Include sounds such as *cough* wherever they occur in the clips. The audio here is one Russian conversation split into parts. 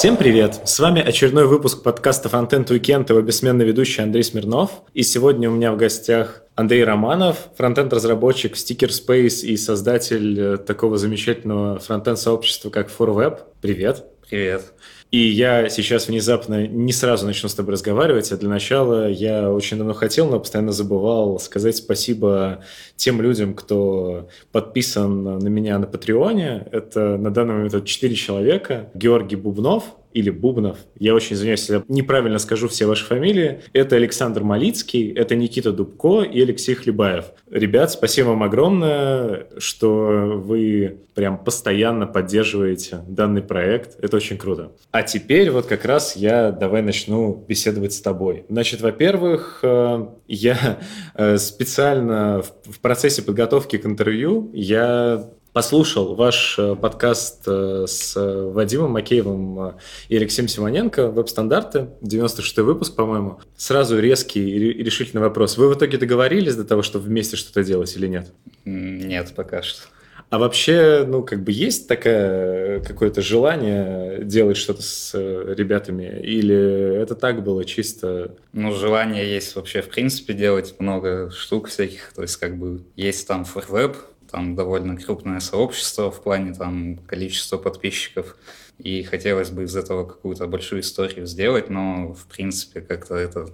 Всем привет! С вами очередной выпуск подкаста Frontend Weekend, его бессменный ведущий Андрей Смирнов. И сегодня у меня в гостях Андрей Романов, фронтенд-разработчик Sticker Space и создатель э, такого замечательного фронтенд-сообщества, как ForWeb. Привет! Привет! И я сейчас внезапно не сразу начну с тобой разговаривать, а для начала я очень давно хотел, но постоянно забывал сказать спасибо тем людям, кто подписан на меня на Патреоне. Это на данный момент 4 человека. Георгий Бубнов, или Бубнов. Я очень извиняюсь, если я неправильно скажу все ваши фамилии. Это Александр Малицкий, это Никита Дубко и Алексей Хлебаев. Ребят, спасибо вам огромное, что вы прям постоянно поддерживаете данный проект. Это очень круто. А теперь вот как раз я давай начну беседовать с тобой. Значит, во-первых, э, я э, специально в процессе подготовки к интервью я послушал ваш э, подкаст с Вадимом Макеевым и Алексеем Симоненко «Веб-стандарты», 96-й выпуск, по-моему. Сразу резкий и решительный вопрос. Вы в итоге договорились до того, чтобы вместе что-то делать или нет? Нет, пока что. А вообще, ну, как бы есть такое какое-то желание делать что-то с ребятами? Или это так было чисто? Ну, желание есть вообще, в принципе, делать много штук всяких. То есть, как бы, есть там ForWeb, там довольно крупное сообщество в плане там количества подписчиков, и хотелось бы из этого какую-то большую историю сделать, но в принципе как-то это...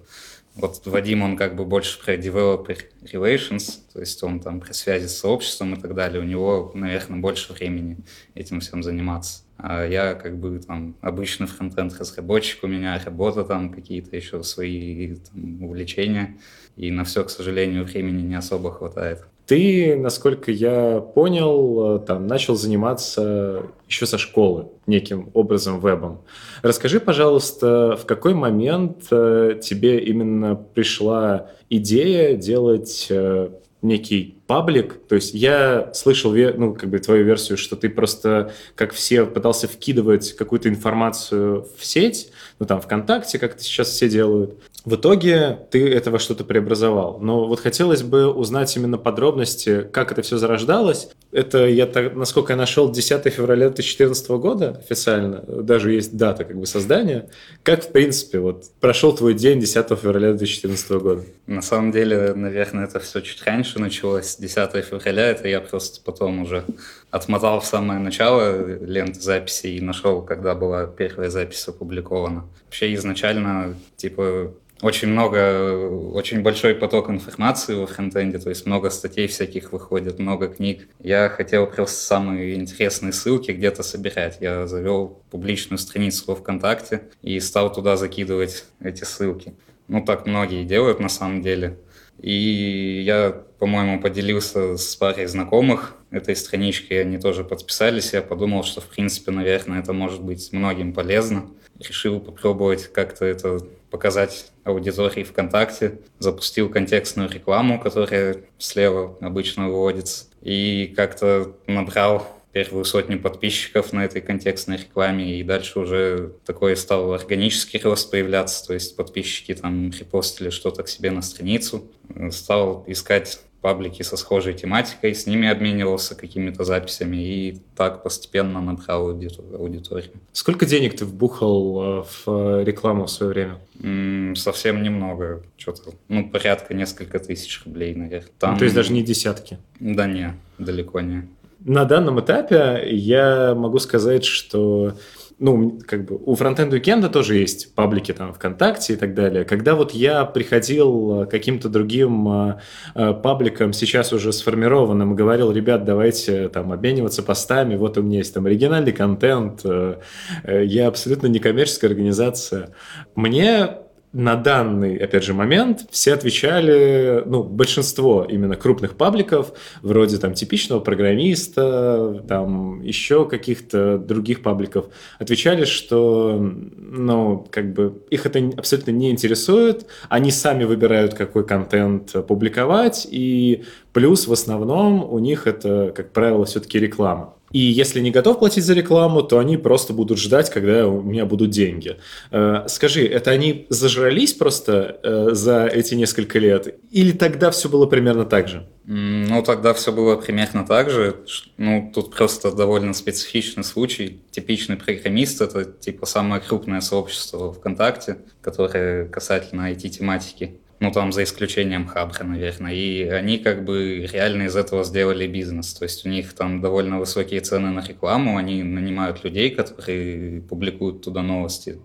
Вот Вадим, он как бы больше про developer relations, то есть он там про связи с сообществом и так далее. У него, наверное, больше времени этим всем заниматься. А я как бы там обычный фронтенд разработчик, у меня работа там какие-то еще свои там, увлечения, и на все, к сожалению, времени не особо хватает. Ты, насколько я понял, там, начал заниматься еще со школы неким образом вебом. Расскажи, пожалуйста, в какой момент э, тебе именно пришла идея делать э, некий паблик, то есть я слышал, ну, как бы твою версию, что ты просто, как все, пытался вкидывать какую-то информацию в сеть, ну, там, ВКонтакте, как это сейчас все делают, в итоге ты этого что-то преобразовал. Но вот хотелось бы узнать именно подробности, как это все зарождалось. Это, я так, насколько я нашел, 10 февраля 2014 года официально. Даже есть дата как бы создания. Как, в принципе, вот прошел твой день 10 февраля 2014 года? На самом деле, наверное, это все чуть раньше началось. 10 февраля, это я просто потом уже отмотал в самое начало ленты записи и нашел, когда была первая запись опубликована. Вообще изначально, типа, очень много, очень большой поток информации во фронтенде, то есть много статей всяких выходит, много книг. Я хотел просто самые интересные ссылки где-то собирать. Я завел публичную страницу во ВКонтакте и стал туда закидывать эти ссылки. Ну, так многие делают на самом деле. И я, по-моему, поделился с парой знакомых этой страничкой, они тоже подписались. Я подумал, что, в принципе, наверное, это может быть многим полезно. Решил попробовать как-то это показать аудитории ВКонтакте. Запустил контекстную рекламу, которая слева обычно выводится. И как-то набрал первую сотню подписчиков на этой контекстной рекламе, и дальше уже такой стал органический рост появляться, то есть подписчики там репостили что-то к себе на страницу, стал искать паблики со схожей тематикой, с ними обменивался какими-то записями и так постепенно набрал аудиторию. Сколько денег ты вбухал э, в рекламу в свое время? Совсем немного, что-то, ну, порядка несколько тысяч рублей, наверное. Там... Ну, то есть даже не десятки? Да не, далеко не на данном этапе я могу сказать, что ну, как бы у фронтенд уикенда тоже есть паблики там ВКонтакте и так далее. Когда вот я приходил каким-то другим э, э, пабликам, сейчас уже сформированным, и говорил, ребят, давайте там обмениваться постами, вот у меня есть там оригинальный контент, э, э я абсолютно некоммерческая организация. Мне на данный, опять же, момент все отвечали, ну, большинство именно крупных пабликов, вроде там типичного программиста, там еще каких-то других пабликов, отвечали, что, ну, как бы их это абсолютно не интересует, они сами выбирают, какой контент публиковать, и плюс в основном у них это, как правило, все-таки реклама. И если не готов платить за рекламу, то они просто будут ждать, когда у меня будут деньги. Э, скажи, это они зажрались просто э, за эти несколько лет? Или тогда все было примерно так же? Ну, тогда все было примерно так же. Ну, тут просто довольно специфичный случай. Типичный программист — это, типа, самое крупное сообщество ВКонтакте, которое касательно IT-тематики. Ну, там, за исключением Хабра, наверное. И они как бы реально из этого сделали бизнес. То есть у них там довольно высокие цены на рекламу, они нанимают людей, которые публикуют туда новости.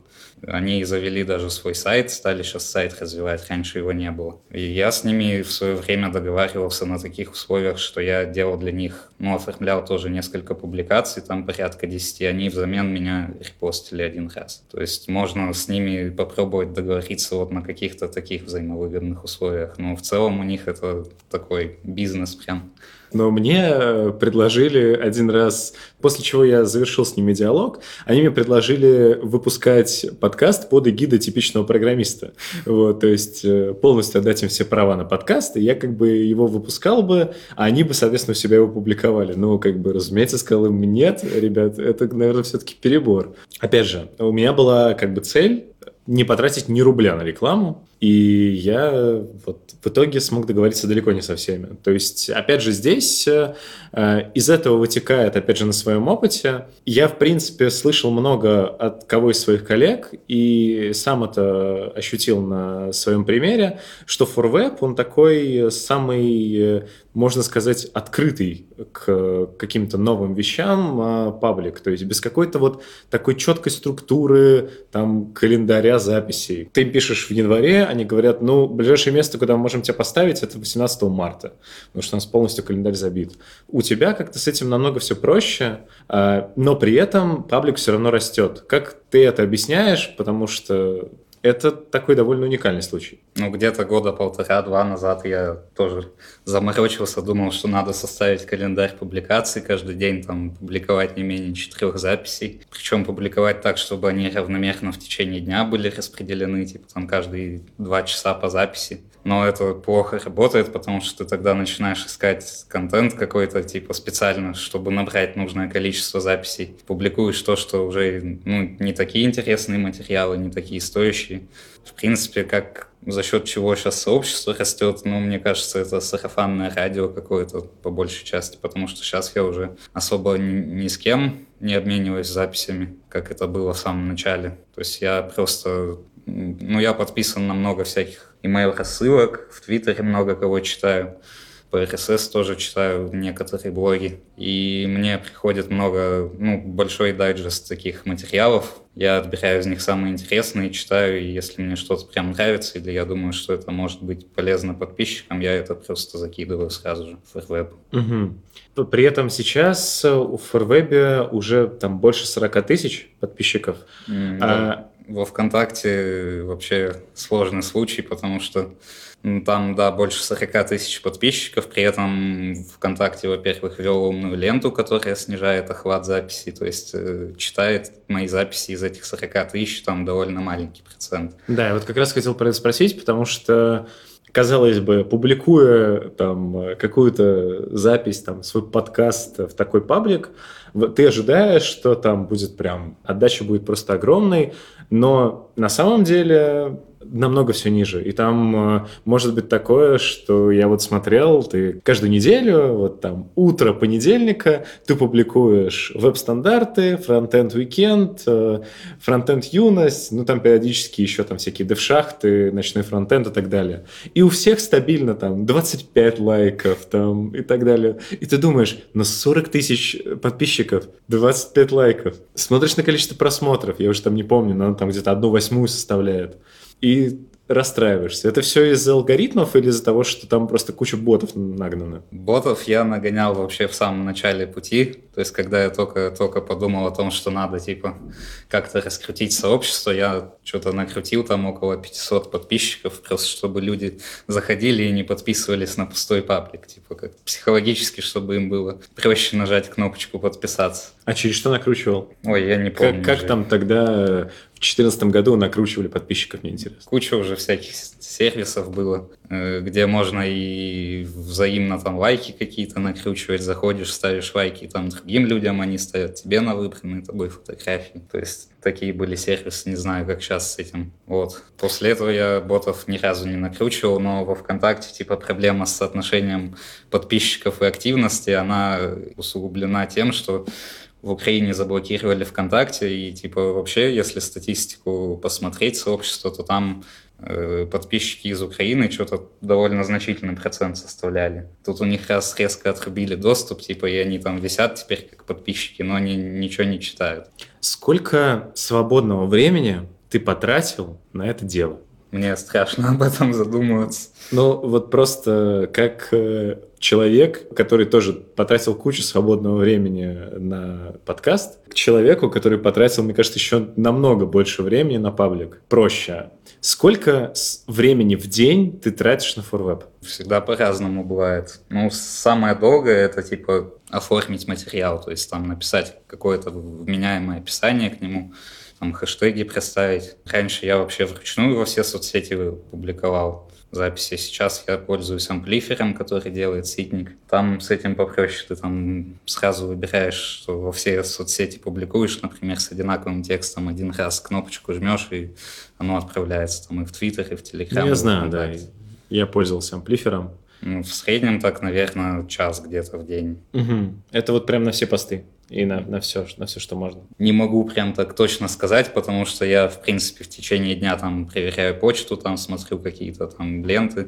Они завели даже свой сайт, стали сейчас сайт развивать, раньше его не было. И я с ними в свое время договаривался на таких условиях, что я делал для них, ну, оформлял тоже несколько публикаций, там порядка 10, они взамен меня репостили один раз. То есть можно с ними попробовать договориться вот на каких-то таких взаимовыгодных условиях. Но в целом у них это такой бизнес прям. Но мне э, предложили один раз, после чего я завершил с ними диалог, они мне предложили выпускать подкаст под эгидой типичного программиста. Вот, то есть э, полностью отдать им все права на подкаст, и я как бы его выпускал бы, а они бы, соответственно, у себя его публиковали. Ну, как бы, разумеется, сказал им, нет, ребят, это, наверное, все-таки перебор. Опять же, у меня была как бы цель не потратить ни рубля на рекламу, и я вот в итоге смог договориться далеко не со всеми. То есть, опять же, здесь э, из этого вытекает, опять же, на своем опыте. Я, в принципе, слышал много от кого из своих коллег, и сам это ощутил на своем примере, что ForWeb, он такой самый, можно сказать, открытый к каким-то новым вещам а, паблик. То есть без какой-то вот такой четкой структуры, там, календаря записей. Ты пишешь в январе, они говорят, ну, ближайшее место, куда мы можем тебя поставить, это 18 марта, потому что у нас полностью календарь забит. У тебя как-то с этим намного все проще, а, но при этом паблик все равно растет. Как ты это объясняешь? Потому что это такой довольно уникальный случай. Ну, где-то года полтора-два назад я тоже заморочился, думал, что надо составить календарь публикаций, каждый день там публиковать не менее четырех записей. Причем публиковать так, чтобы они равномерно в течение дня были распределены, типа там каждые два часа по записи но это плохо работает, потому что ты тогда начинаешь искать контент какой-то, типа, специально, чтобы набрать нужное количество записей. Публикуешь то, что уже ну, не такие интересные материалы, не такие стоящие. В принципе, как за счет чего сейчас сообщество растет, ну, мне кажется, это сарафанное радио какое-то по большей части, потому что сейчас я уже особо ни, ни с кем не обмениваюсь записями, как это было в самом начале. То есть я просто, ну, я подписан на много всяких email рассылок, в Твиттере много кого читаю, по RSS тоже читаю некоторые блоги, и мне приходит много, ну, большой дайджест таких материалов, я отбираю из них самые интересные, читаю, и если мне что-то прям нравится, или я думаю, что это может быть полезно подписчикам, я это просто закидываю сразу же в Fairweb. Угу. При этом сейчас у Fairweb уже там больше 40 тысяч подписчиков. Mm, а, во ВКонтакте вообще сложный случай, потому что там, да, больше 40 тысяч подписчиков, при этом ВКонтакте, во-первых, ввел умную ленту, которая снижает охват записи, то есть э, читает мои записи из этих 40 тысяч, там довольно маленький процент. Да, я вот как раз хотел про это спросить, потому что казалось бы, публикуя там какую-то запись, там свой подкаст в такой паблик, ты ожидаешь, что там будет прям отдача будет просто огромной, но на самом деле намного все ниже. И там э, может быть такое, что я вот смотрел, ты каждую неделю, вот там утро понедельника, ты публикуешь веб-стандарты, фронтенд уикенд, э, фронтенд юность, ну там периодически еще там всякие дев-шахты, ночной фронтенд и так далее. И у всех стабильно там 25 лайков там и так далее. И ты думаешь, на 40 тысяч подписчиков 25 лайков. Смотришь на количество просмотров, я уже там не помню, но там где-то одну восьмую составляет и расстраиваешься. Это все из-за алгоритмов или из-за того, что там просто куча ботов нагнано? Ботов я нагонял вообще в самом начале пути. То есть, когда я только, только подумал о том, что надо, типа, как-то раскрутить сообщество, я что-то накрутил там около 500 подписчиков, просто чтобы люди заходили и не подписывались на пустой паблик. Типа, как психологически, чтобы им было проще нажать кнопочку подписаться. А через что накручивал? Ой, я не помню. Как, как там тогда в 2014 году накручивали подписчиков, мне интересно. Куча уже всяких сервисов было, э, где можно и взаимно там лайки какие-то накручивать, заходишь, ставишь лайки там другим людям, они ставят тебе на выбранные тобой фотографии. То есть такие были сервисы, не знаю, как сейчас с этим. Вот. После этого я ботов ни разу не накручивал, но во ВКонтакте типа проблема с соотношением подписчиков и активности, она усугублена тем, что в Украине заблокировали ВКонтакте, и типа вообще, если статистику посмотреть сообщество, то там подписчики из Украины что-то довольно значительный процент составляли. Тут у них раз резко отрубили доступ, типа, и они там висят теперь как подписчики, но они ничего не читают. Сколько свободного времени ты потратил на это дело? Мне страшно *laughs* об этом задумываться. Ну, вот просто как э, человек, который тоже потратил кучу свободного времени на подкаст, к человеку, который потратил, мне кажется, еще намного больше времени на паблик. Проще. Сколько времени в день ты тратишь на форвеб? Всегда по-разному бывает. Ну, самое долгое это типа оформить материал, то есть там написать какое-то вменяемое описание к нему, там хэштеги проставить. Раньше я вообще вручную во все соцсети публиковал записи. Сейчас я пользуюсь амплифером, который делает ситник. Там с этим попроще. Ты там сразу выбираешь, что во все соцсети публикуешь, например, с одинаковым текстом. Один раз кнопочку жмешь, и оно отправляется там и в Твиттер, и в Телеграм. Ну, я знаю, да. Я пользовался амплифером. Ну, в среднем так, наверное, час где-то в день. Угу. Это вот прям на все посты и на, на, все, на все, что можно. Не могу прям так точно сказать, потому что я, в принципе, в течение дня там проверяю почту, там смотрю какие-то там ленты,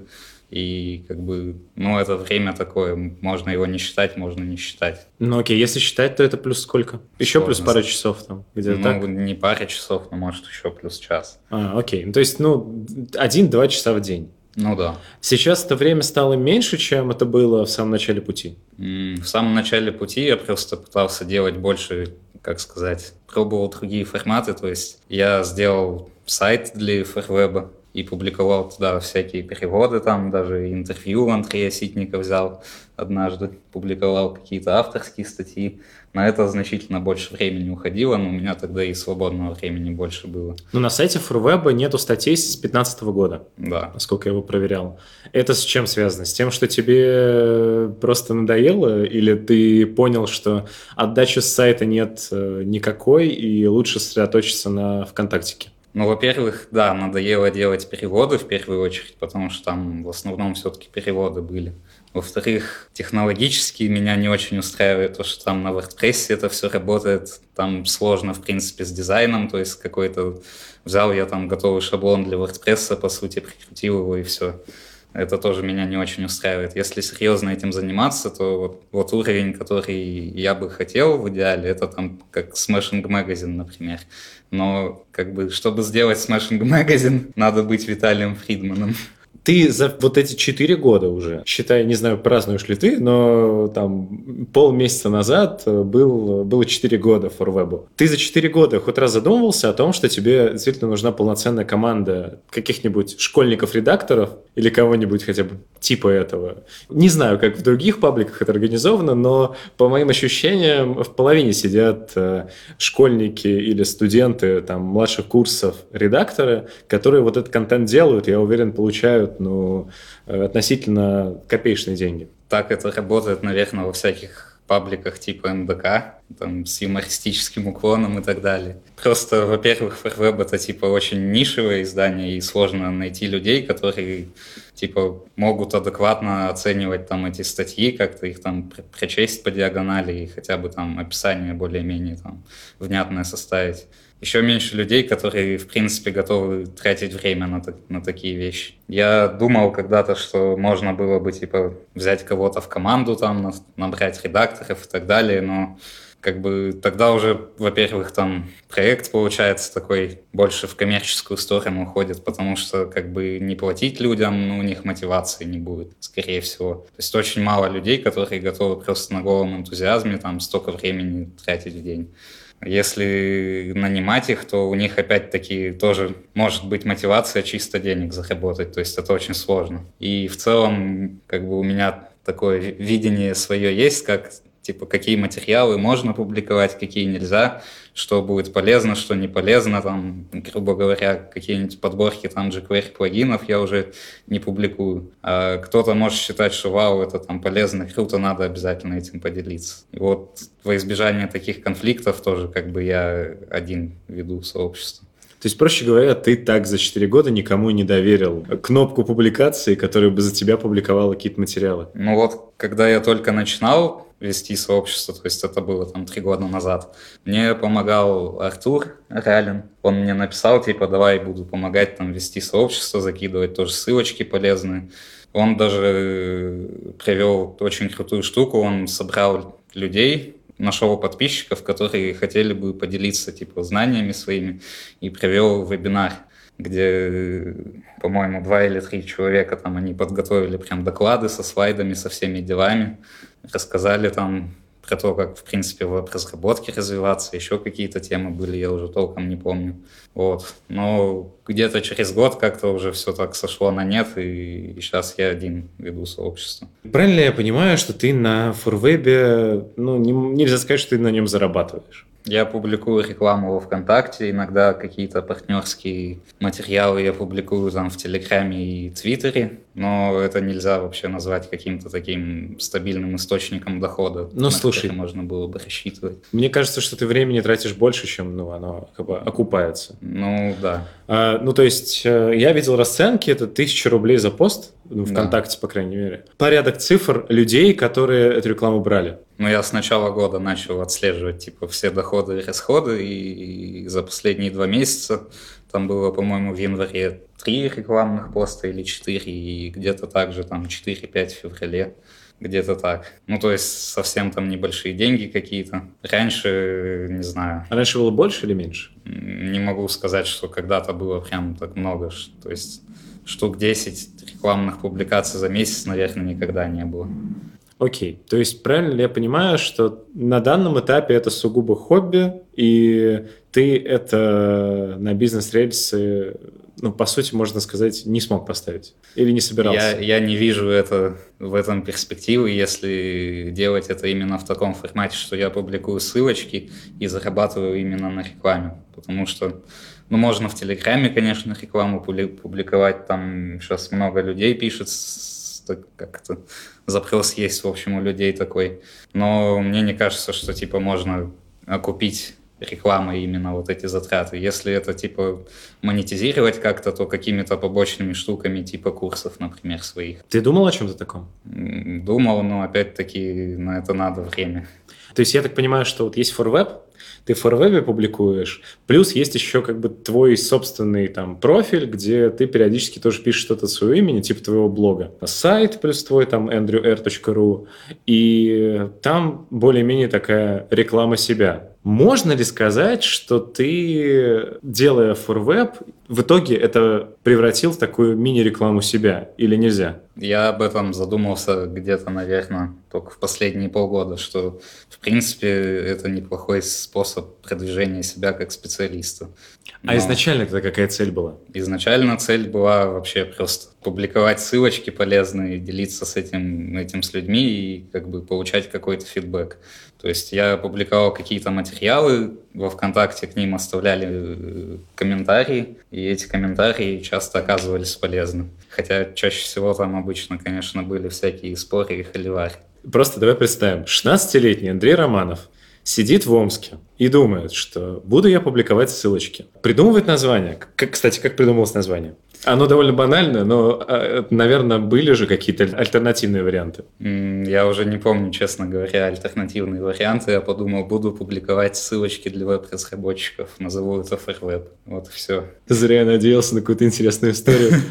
и как бы, ну, это время такое, можно его не считать, можно не считать. Ну, окей, если считать, то это плюс сколько? Еще Сложно. плюс пара часов там, где-то ну, так? не пара часов, но может еще плюс час. А, окей, то есть, ну, один-два часа в день. Ну да. Сейчас это время стало меньше, чем это было в самом начале пути? В самом начале пути я просто пытался делать больше, как сказать, пробовал другие форматы. То есть я сделал сайт для форвеба и публиковал туда всякие переводы, там даже интервью Андрея Ситника взял однажды, публиковал какие-то авторские статьи. На это значительно больше времени уходило, но у меня тогда и свободного времени больше было. Но на сайте Фурвеба нету статей с 2015 года. Да. Насколько я его проверял. Это с чем связано? С тем, что тебе просто надоело? Или ты понял, что отдачи с сайта нет э, никакой, и лучше сосредоточиться на ВКонтактике? Ну, во-первых, да, надоело делать переводы в первую очередь, потому что там в основном все-таки переводы были. Во-вторых, технологически меня не очень устраивает то, что там на WordPress это все работает. Там сложно, в принципе, с дизайном. То есть какой-то... Взял я там готовый шаблон для WordPress, по сути, прикрутил его и все. Это тоже меня не очень устраивает. Если серьезно этим заниматься, то вот, вот уровень, который я бы хотел в идеале, это там как Smashing Magazine, например. Но как бы, чтобы сделать Smashing Magazine, *laughs* надо быть Виталием Фридманом. Ты за вот эти четыре года уже, считай, не знаю, празднуешь ли ты, но там полмесяца назад был, было четыре года форвебу. Ты за четыре года хоть раз задумывался о том, что тебе действительно нужна полноценная команда каких-нибудь школьников-редакторов или кого-нибудь хотя бы типа этого. Не знаю, как в других пабликах это организовано, но по моим ощущениям в половине сидят э, школьники или студенты там младших курсов редакторы, которые вот этот контент делают, я уверен, получают ну, относительно копеечные деньги. Так это работает, наверное, во всяких пабликах типа МДК, там, с юмористическим уклоном и так далее. Просто, во-первых, форвеб это типа очень нишевое издание, и сложно найти людей, которые типа могут адекватно оценивать там эти статьи, как-то их там прочесть по диагонали и хотя бы там описание более-менее там внятное составить еще меньше людей, которые, в принципе, готовы тратить время на, на такие вещи. Я думал когда-то, что можно было бы, типа, взять кого-то в команду, там, набрать редакторов и так далее, но как бы тогда уже, во-первых, там проект получается такой больше в коммерческую сторону уходит, потому что как бы не платить людям, ну, у них мотивации не будет, скорее всего. То есть очень мало людей, которые готовы просто на голом энтузиазме там столько времени тратить в день. Если нанимать их, то у них опять-таки тоже может быть мотивация чисто денег заработать, то есть это очень сложно. И в целом, как бы у меня такое видение свое есть, как типа, какие материалы можно публиковать, какие нельзя, что будет полезно, что не полезно, там, грубо говоря, какие-нибудь подборки там jQuery плагинов я уже не публикую. А кто-то может считать, что вау, это там полезно, круто, надо обязательно этим поделиться. И вот во избежание таких конфликтов тоже как бы я один веду сообщество. То есть, проще говоря, ты так за 4 года никому не доверил кнопку публикации, которая бы за тебя публиковала какие-то материалы? Ну вот, когда я только начинал вести сообщество, то есть это было там три года назад, мне помогал Артур Ралин. Он мне написал, типа, давай буду помогать там вести сообщество, закидывать тоже ссылочки полезные. Он даже привел очень крутую штуку, он собрал людей, нашел подписчиков, которые хотели бы поделиться типа знаниями своими и провел вебинар, где, по-моему, два или три человека там они подготовили прям доклады со слайдами, со всеми делами, рассказали там про то, как, в принципе, в разработке развиваться, еще какие-то темы были, я уже толком не помню. Вот. Но где-то через год как-то уже все так сошло на нет, и, сейчас я один веду сообщество. Правильно я понимаю, что ты на форвебе, ну, не, нельзя сказать, что ты на нем зарабатываешь? Я публикую рекламу во ВКонтакте, иногда какие-то партнерские материалы я публикую там в Телеграме и Твиттере, но это нельзя вообще назвать каким-то таким стабильным источником дохода, ну, слушай, можно было бы рассчитывать. Мне кажется, что ты времени тратишь больше, чем ну, оно как бы окупается. Ну, да. А, ну, то есть, э, я видел расценки, это тысяча рублей за пост, ну, ВКонтакте, да. по крайней мере. Порядок цифр людей, которые эту рекламу брали. Ну, я с начала года начал отслеживать, типа, все доходы и расходы, и за последние два месяца там было, по-моему, в январе три рекламных поста или четыре, и где-то также там 4-5 в феврале где-то так. Ну, то есть совсем там небольшие деньги какие-то. Раньше, не знаю. А раньше было больше или меньше? Не могу сказать, что когда-то было прям так много. То есть штук 10 рекламных публикаций за месяц, наверное, никогда не было. Окей, то есть правильно ли я понимаю, что на данном этапе это сугубо хобби, и ты это на бизнес-рельсы, ну, по сути, можно сказать, не смог поставить? Или не собирался? Я, я не вижу это, в этом перспективы, если делать это именно в таком формате, что я публикую ссылочки и зарабатываю именно на рекламе. Потому что ну, можно в Телеграме, конечно, рекламу публиковать, там сейчас много людей пишет, как-то запрос есть, в общем, у людей такой. Но мне не кажется, что, типа, можно окупить рекламой именно вот эти затраты. Если это, типа, монетизировать как-то, то какими-то побочными штуками, типа курсов, например, своих. Ты думал о чем-то таком? Думал, но опять-таки на это надо время. То есть я так понимаю, что вот есть ForWeb, ты в форвебе публикуешь, плюс есть еще как бы твой собственный там профиль, где ты периодически тоже пишешь что-то своего имени, типа твоего блога. Сайт плюс твой там andrewer.ru, и там более-менее такая реклама себя. Можно ли сказать, что ты, делая форвеб, в итоге это превратил в такую мини-рекламу себя или нельзя? Я об этом задумался где-то, наверное, только в последние полгода, что, в принципе, это неплохой способ продвижения себя как специалиста. А Но а изначально это какая цель была? Изначально цель была вообще просто публиковать ссылочки полезные, делиться с этим, этим с людьми и как бы получать какой-то фидбэк. То есть я публиковал какие-то материалы, во ВКонтакте к ним оставляли э, комментарии, и эти комментарии часто оказывались полезны. Хотя чаще всего там обычно, конечно, были всякие споры и холивари. Просто давай представим, 16-летний Андрей Романов сидит в Омске и думает, что буду я публиковать ссылочки. Придумывает название. Как, кстати, как придумалось название? Оно довольно банальное, но, а, наверное, были же какие-то альтернативные варианты. Я уже не помню, честно говоря, альтернативные варианты. Я подумал, буду публиковать ссылочки для веб-разработчиков. Назову это FairWeb. Вот все. Зря я надеялся на какую-то интересную историю. *laughs*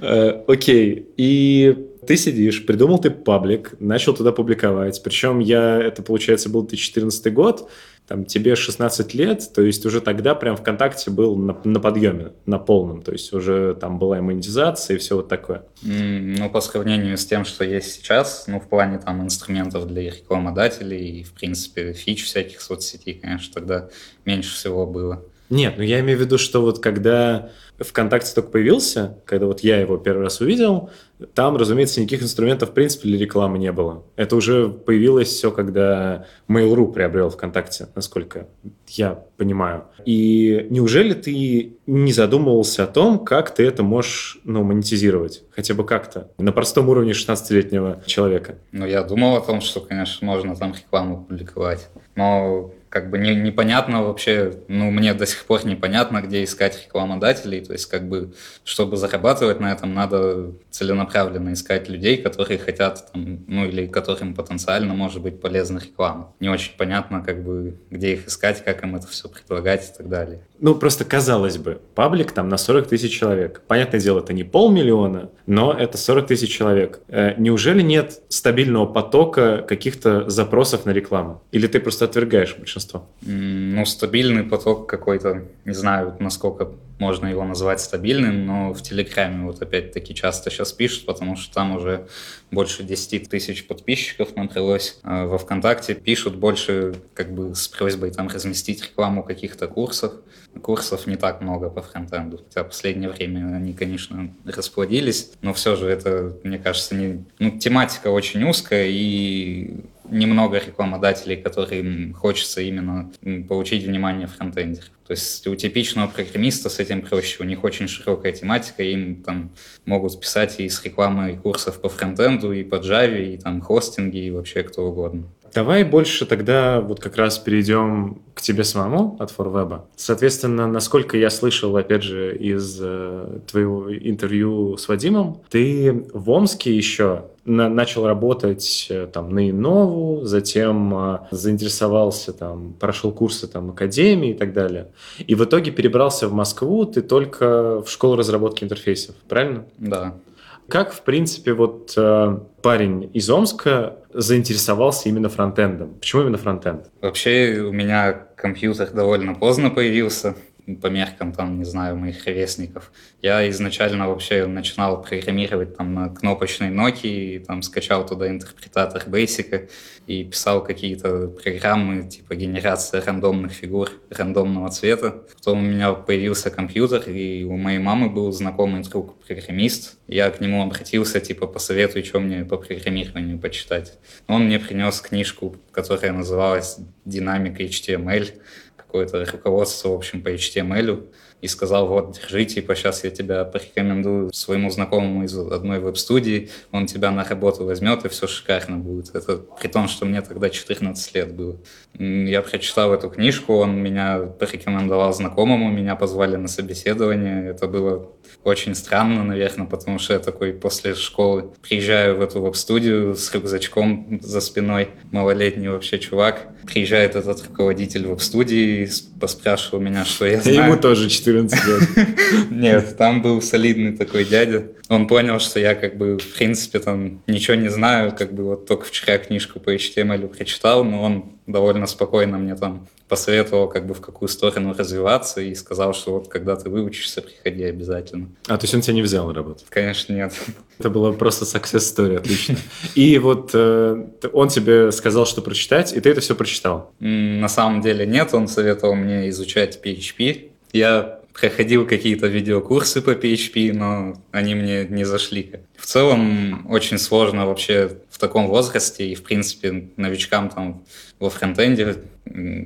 Э, окей. И ты сидишь, придумал ты паблик, начал туда публиковать. Причем я, это, получается, был 2014 год, там тебе 16 лет, то есть уже тогда прям ВКонтакте был на, на подъеме, на полном, то есть уже там была и монетизация и все вот такое. Mm, ну, по сравнению с тем, что есть сейчас, ну, в плане там инструментов для рекламодателей и, в принципе, фич всяких соцсетей, конечно, тогда меньше всего было. Нет, ну я имею в виду, что вот когда ВКонтакте только появился, когда вот я его первый раз увидел, там, разумеется, никаких инструментов, в принципе, для рекламы не было. Это уже появилось все, когда Mail.ru приобрел ВКонтакте, насколько я понимаю. И неужели ты не задумывался о том, как ты это можешь ну, монетизировать? Хотя бы как-то. На простом уровне 16-летнего человека. Ну, я думал о том, что, конечно, можно там рекламу публиковать. Но как бы не, непонятно вообще, ну, мне до сих пор непонятно, где искать рекламодателей, то есть как бы, чтобы зарабатывать на этом, надо целенаправленно искать людей, которые хотят, там, ну, или которым потенциально может быть полезна реклама. Не очень понятно, как бы, где их искать, как им это все предлагать и так далее. Ну, просто казалось бы, паблик там на 40 тысяч человек. Понятное дело, это не полмиллиона, но это 40 тысяч человек. Э, неужели нет стабильного потока каких-то запросов на рекламу? Или ты просто отвергаешь большинство? Ну, стабильный поток какой-то, не знаю, насколько можно его назвать стабильным, но в Телеграме вот опять-таки часто сейчас пишут, потому что там уже больше 10 тысяч подписчиков набралось. А во ВКонтакте пишут больше как бы с просьбой там разместить рекламу каких-то курсов. Курсов не так много по фронтенду, хотя в последнее время они, конечно, расплодились, но все же это, мне кажется, не... ну, тематика очень узкая и немного рекламодателей, которым хочется именно получить внимание фронтендеров. То есть у типичного программиста с этим проще, у них очень широкая тематика, им там могут писать и с рекламой курсов по фронтенду, и по Java, и там хостинги, и вообще кто угодно. Давай больше тогда вот как раз перейдем к тебе самому от ForWeb. Соответственно, насколько я слышал, опять же, из э, твоего интервью с Вадимом, ты в Омске еще на, начал работать э, там на Иннову, затем э, заинтересовался, там, прошел курсы там Академии и так далее. И в итоге перебрался в Москву ты только в школу разработки интерфейсов, правильно? Да. Как, в принципе, вот э, парень из Омска заинтересовался именно фронтендом? Почему именно фронтенд? Вообще у меня компьютер довольно поздно появился по меркам, там, не знаю, моих ровесников. Я изначально вообще начинал программировать там на кнопочной Nokia, и там скачал туда интерпретатор Basic и писал какие-то программы, типа генерация рандомных фигур рандомного цвета. Потом у меня появился компьютер, и у моей мамы был знакомый друг программист. Я к нему обратился, типа, посоветуй, что мне по программированию почитать. Он мне принес книжку, которая называлась «Динамика HTML», какое-то руководство, в общем, по HTML и сказал, вот, держи, типа, сейчас я тебя порекомендую своему знакомому из одной веб-студии, он тебя на работу возьмет, и все шикарно будет. Это при том, что мне тогда 14 лет было. Я прочитал эту книжку, он меня порекомендовал знакомому, меня позвали на собеседование. Это было очень странно, наверное, потому что я такой после школы приезжаю в эту веб-студию с рюкзачком за спиной, малолетний вообще чувак. Приезжает этот руководитель веб-студии, поспрашивал меня, что я *laughs* знаю. Ему тоже 14 лет. *laughs* Нет, там был солидный такой дядя. Он понял, что я как бы в принципе там ничего не знаю, как бы вот только вчера книжку по HTML прочитал, но он довольно спокойно мне там посоветовал, как бы в какую сторону развиваться и сказал, что вот когда ты выучишься, приходи обязательно. А, то есть он тебя не взял на работу? Конечно, нет. Это была просто success story, отлично. И вот э, он тебе сказал, что прочитать, и ты это все прочитал? На самом деле нет, он советовал мне изучать PHP. Я проходил какие-то видеокурсы по PHP, но они мне не зашли. В целом очень сложно вообще в таком возрасте и, в принципе, новичкам там во фронтенде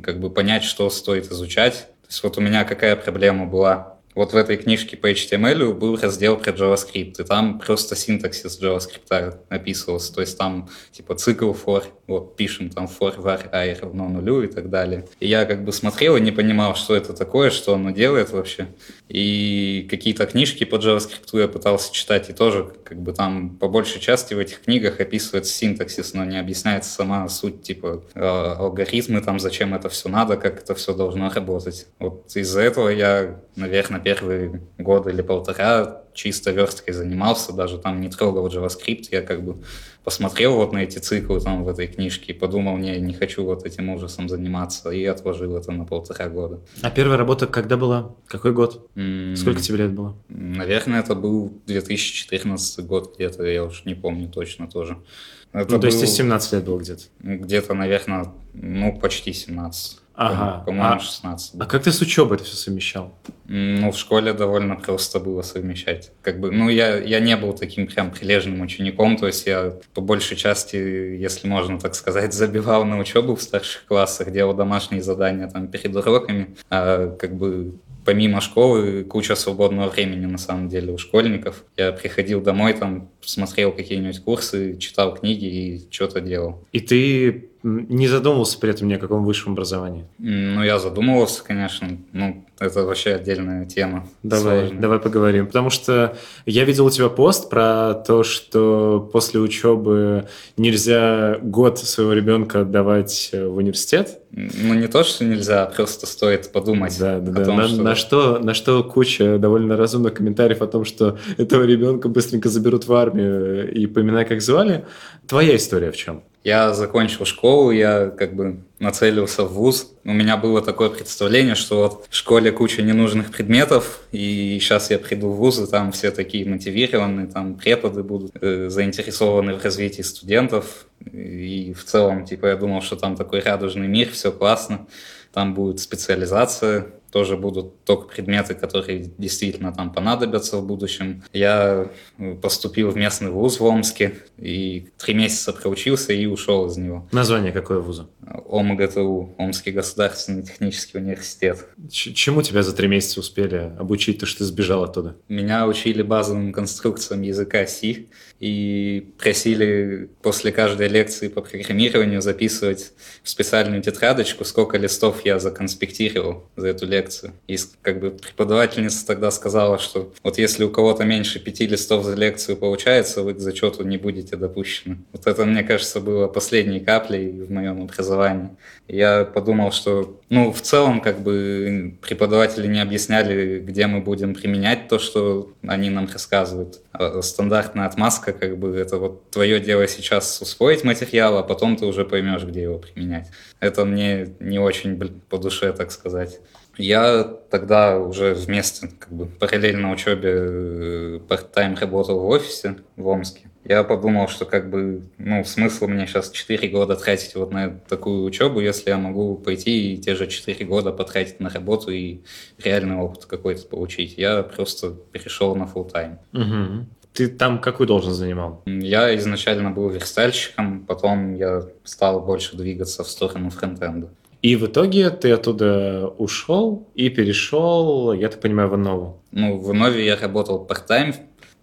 как бы понять, что стоит изучать. То есть вот у меня какая проблема была вот в этой книжке по HTML был раздел про JavaScript, и там просто синтаксис JavaScript описывался, то есть там типа цикл for, вот пишем там for var i равно нулю и так далее. И я как бы смотрел и не понимал, что это такое, что оно делает вообще. И какие-то книжки по JavaScript я пытался читать, и тоже как бы там по большей части в этих книгах описывается синтаксис, но не объясняется сама суть, типа э, алгоритмы, там зачем это все надо, как это все должно работать. Вот из-за этого я, наверное, первые годы или полтора чисто версткой занимался, даже там не трогал JavaScript, я как бы посмотрел вот на эти циклы там в этой книжке и подумал, не, не хочу вот этим ужасом заниматься, и отложил это на полтора года. А первая работа когда была? Какой год? Mm, Сколько тебе лет было? Наверное, это был 2014 год где-то, я уж не помню точно тоже. Это ну, то есть 17 лет было где-то? Где-то, наверное, ну, почти 17. Ага. По-моему, 16. А как ты с учебой это все совмещал? Ну, в школе довольно просто было совмещать. Как бы, ну, я, я не был таким прям прилежным учеником, то есть я по большей части, если можно так сказать, *laughs* забивал на учебу в старших классах, делал домашние задания там перед уроками, а как бы помимо школы куча свободного времени на самом деле у школьников. Я приходил домой, там смотрел какие-нибудь курсы, читал книги и что-то делал. И ты не задумывался при этом ни о каком высшем образовании? Ну, я задумывался, конечно. Ну, это вообще отдельная тема. Давай, сложная. давай поговорим. Потому что я видел у тебя пост про то, что после учебы нельзя год своего ребенка отдавать в университет. Ну, не то, что нельзя, а просто стоит подумать. Да, да, да. на, что... На, что, на что куча довольно разумных комментариев о том, что этого ребенка быстренько заберут в армию и поминай, как звали. Твоя история в чем? Я закончил школу, я как бы нацелился в ВУЗ. У меня было такое представление, что вот в школе куча ненужных предметов, и сейчас я приду в ВУЗ, и там все такие мотивированные, там преподы будут э, заинтересованы в развитии студентов. И в целом, типа, я думал, что там такой радужный мир, все классно. Там будет специализация, тоже будут только предметы, которые действительно там понадобятся в будущем. Я э, поступил в местный вуз в Омске и три месяца проучился и ушел из него. Название какое вуза? ОМГТУ, Омский государственный технический университет. Ч- чему тебя за три месяца успели обучить, то что ты сбежал оттуда? Меня учили базовым конструкциям языка C и просили после каждой лекции по программированию записывать в специальную тетрадочку, сколько листов я законспектировал за эту лекцию лекцию. И как бы преподавательница тогда сказала, что вот если у кого-то меньше пяти листов за лекцию получается, вы к зачету не будете допущены. Вот это, мне кажется, было последней каплей в моем образовании. Я подумал, что, ну, в целом, как бы преподаватели не объясняли, где мы будем применять то, что они нам рассказывают. А стандартная отмазка, как бы, это вот твое дело сейчас усвоить материал, а потом ты уже поймешь, где его применять. Это мне не очень по душе, так сказать. Я тогда уже вместе, как бы, параллельно учебе э, part-time работал в офисе в Омске. Я подумал, что как бы, ну, смысл мне сейчас 4 года тратить вот на такую учебу, если я могу пойти и те же 4 года потратить на работу и реальный опыт какой-то получить. Я просто перешел на full time. Угу. Ты там какую должность занимал? Я изначально был верстальщиком, потом я стал больше двигаться в сторону фронтенда. И в итоге ты оттуда ушел и перешел, я так понимаю, в Иннову. Ну, в Иннове я работал part-time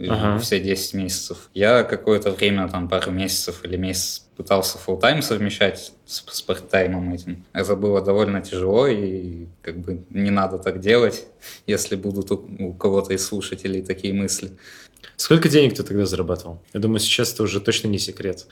ага. все 10 месяцев. Я какое-то время, там пару месяцев или месяц пытался full тайм совмещать с, с part-таймом этим. Это было довольно тяжело, и как бы не надо так делать, *laughs* если будут у, у кого-то из слушателей такие мысли. Сколько денег ты тогда зарабатывал? Я думаю, сейчас это уже точно не секрет.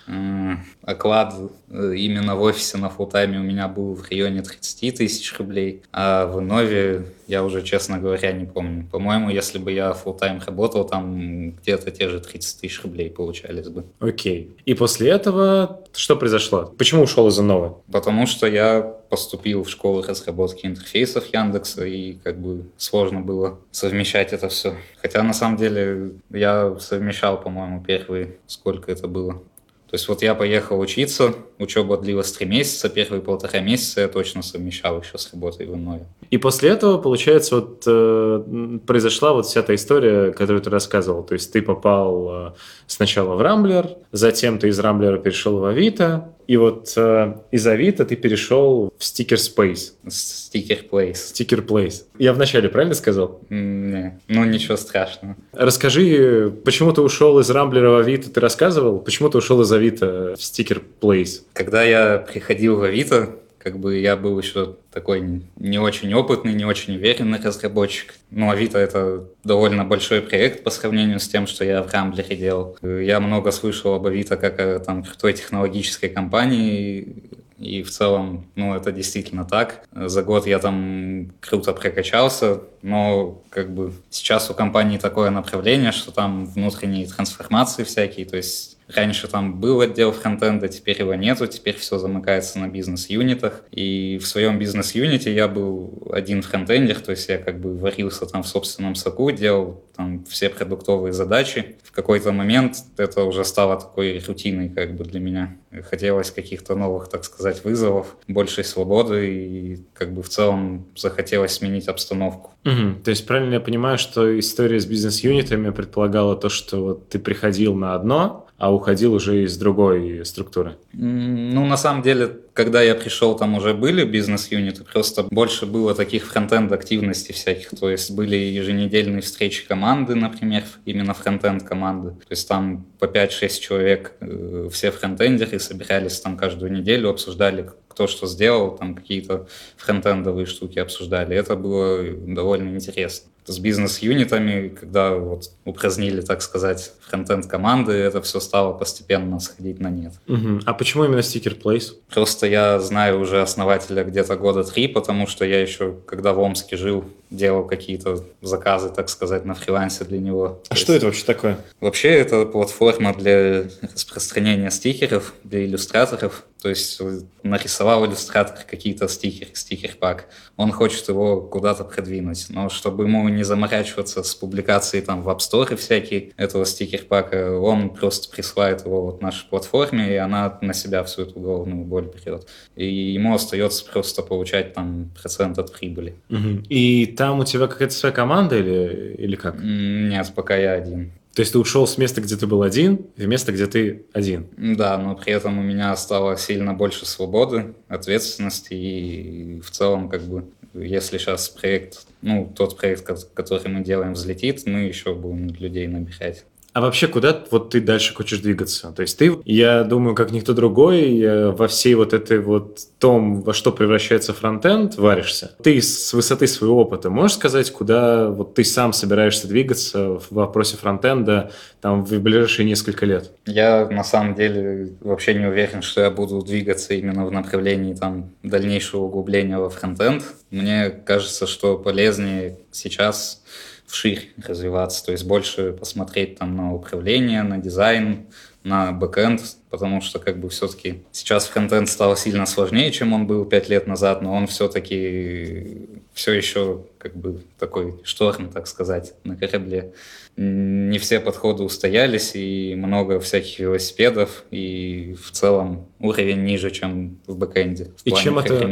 оклад э, именно в офисе на фултайме у меня был в районе 30 тысяч рублей, а в Нове я уже, честно говоря, не помню. По-моему, если бы я фултайм работал, там где-то те же 30 тысяч рублей получались бы. Окей. И после этого что произошло? Почему ушел из Новы? Потому что я поступил в школу разработки интерфейсов Яндекса, и как бы сложно было совмещать это все. Хотя на самом деле я совмещал, по-моему, первые, сколько это было, то есть вот я поехал учиться, учеба длилась три месяца, первые полтора месяца я точно совмещал еще с работой в Иннове. И после этого, получается, вот э, произошла вот вся та история, которую ты рассказывал. То есть ты попал э, сначала в Рамблер, затем ты из Рамблера перешел в Авито, и вот э, из Авито ты перешел в Sticker Space. Sticker Place. Sticker Place. Я вначале правильно сказал? Не, ну ничего страшного. Расскажи, почему ты ушел из Рамблера в Авито, ты рассказывал? Почему ты ушел из Авито в Sticker Place? Когда я приходил в Авито, как бы я был еще такой не очень опытный, не очень уверенный разработчик. Ну, Авито — это довольно большой проект по сравнению с тем, что я в Рамблере делал. Я много слышал об Авито как о там, крутой технологической компании, и в целом, ну, это действительно так. За год я там круто прокачался, но как бы сейчас у компании такое направление, что там внутренние трансформации всякие, то есть раньше там был отдел фронтенда, теперь его нету, теперь все замыкается на бизнес-юнитах. И в своем бизнес-юните я был один фронтендер, то есть я как бы варился там в собственном соку, делал там все продуктовые задачи. В какой-то момент это уже стало такой рутиной как бы для меня. Хотелось каких-то новых, так сказать, вызовов, большей свободы и как бы в целом захотелось сменить обстановку. Угу. То есть правильно я понимаю, что история с бизнес-юнитами предполагала то, что вот ты приходил на одно, а уходил уже из другой структуры? Ну, на самом деле, когда я пришел, там уже были бизнес-юниты, просто больше было таких фронтенд активностей всяких, то есть были еженедельные встречи команды, например, именно фронтенд команды, то есть там по 5-6 человек, э, все фронтендеры собирались там каждую неделю, обсуждали кто что сделал, там какие-то фронтендовые штуки обсуждали. Это было довольно интересно с бизнес-юнитами, когда вот упразднили, так сказать, фронтенд команды, это все стало постепенно сходить на нет. Угу. А почему именно стикер Place? Просто я знаю уже основателя где-то года три, потому что я еще, когда в Омске жил, делал какие-то заказы, так сказать, на фрилансе для него. А То что есть... это вообще такое? Вообще это платформа для распространения стикеров, для иллюстраторов. То есть нарисовал иллюстратор какие-то стикеры, стикер-пак. Он хочет его куда-то продвинуть. Но чтобы ему не заморачиваться с публикацией там в App Store всякие этого стикер-пака, он просто присылает его вот нашей платформе, и она на себя всю эту головную боль берет. И ему остается просто получать там процент от прибыли. Угу. И там у тебя какая-то своя команда или, или как? Нет, пока я один. То есть ты ушел с места, где ты был один, в место, где ты один. Да, но при этом у меня стало сильно больше свободы, ответственности и в целом как бы если сейчас проект, ну, тот проект, который мы делаем, взлетит, мы еще будем людей набирать. А вообще, куда вот ты дальше хочешь двигаться? То есть ты, я думаю, как никто другой, во всей вот этой вот том, во что превращается фронтенд, варишься. Ты с высоты своего опыта можешь сказать, куда вот ты сам собираешься двигаться в вопросе фронтенда там в ближайшие несколько лет? Я на самом деле вообще не уверен, что я буду двигаться именно в направлении там дальнейшего углубления во фронтенд. Мне кажется, что полезнее сейчас вширь развиваться, то есть больше посмотреть там на управление, на дизайн, на бэкэнд, потому что как бы все-таки сейчас фронтенд стал сильно сложнее, чем он был пять лет назад, но он все-таки все еще как бы такой шторм, так сказать, на корабле. Не все подходы устоялись, и много всяких велосипедов, и в целом уровень ниже, чем в бэкэнде. В и чем это,